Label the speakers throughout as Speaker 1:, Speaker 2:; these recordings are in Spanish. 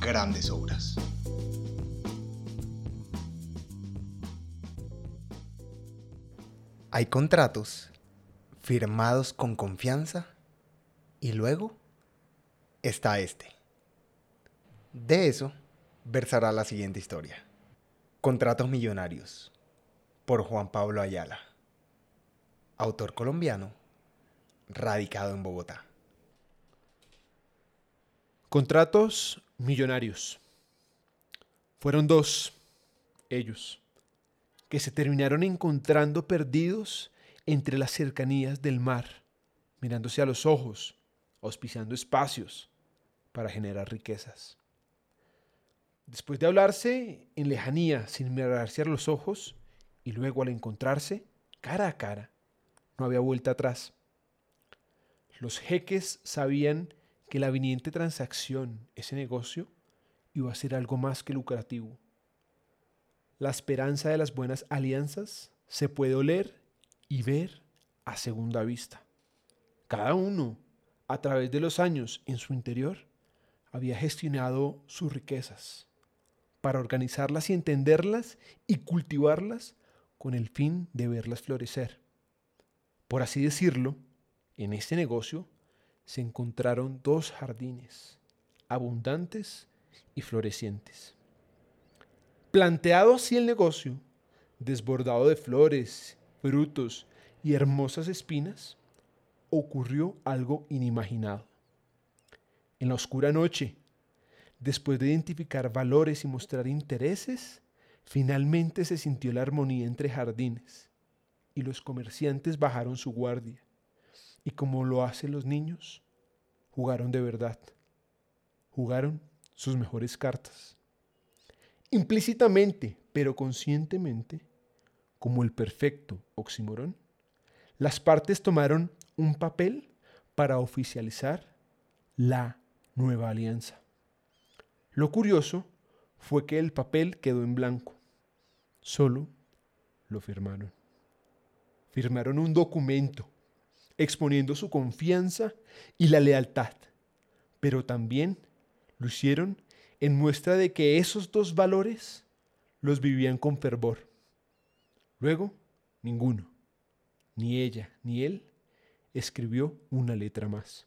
Speaker 1: grandes obras. Hay contratos firmados con confianza y luego está este. De eso versará la siguiente historia. Contratos Millonarios por Juan Pablo Ayala, autor colombiano, radicado en Bogotá.
Speaker 2: Contratos millonarios. Fueron dos, ellos, que se terminaron encontrando perdidos entre las cercanías del mar, mirándose a los ojos, auspiciando espacios para generar riquezas. Después de hablarse en lejanía sin mirarse a los ojos y luego al encontrarse cara a cara, no había vuelta atrás. Los jeques sabían que la viniente transacción, ese negocio, iba a ser algo más que lucrativo. La esperanza de las buenas alianzas se puede oler y ver a segunda vista. Cada uno, a través de los años en su interior, había gestionado sus riquezas para organizarlas y entenderlas y cultivarlas con el fin de verlas florecer. Por así decirlo, en este negocio se encontraron dos jardines, abundantes y florecientes. Planteado así el negocio, desbordado de flores, frutos y hermosas espinas, ocurrió algo inimaginado. En la oscura noche, después de identificar valores y mostrar intereses, finalmente se sintió la armonía entre jardines y los comerciantes bajaron su guardia y como lo hacen los niños, jugaron de verdad. Jugaron sus mejores cartas. Implícitamente, pero conscientemente, como el perfecto oxímoron, las partes tomaron un papel para oficializar la nueva alianza. Lo curioso fue que el papel quedó en blanco. Solo lo firmaron. Firmaron un documento exponiendo su confianza y la lealtad, pero también lo hicieron en muestra de que esos dos valores los vivían con fervor. Luego, ninguno, ni ella ni él, escribió una letra más.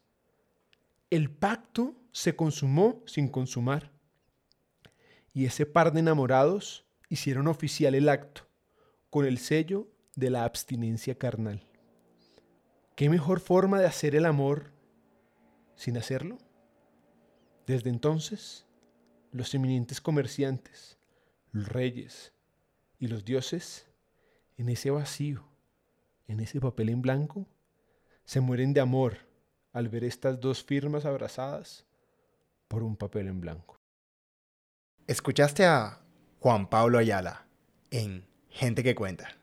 Speaker 2: El pacto se consumó sin consumar, y ese par de enamorados hicieron oficial el acto con el sello de la abstinencia carnal. ¿Qué mejor forma de hacer el amor sin hacerlo? Desde entonces, los eminentes comerciantes, los reyes y los dioses, en ese vacío, en ese papel en blanco, se mueren de amor al ver estas dos firmas abrazadas por un papel en blanco.
Speaker 1: Escuchaste a Juan Pablo Ayala en Gente que Cuenta.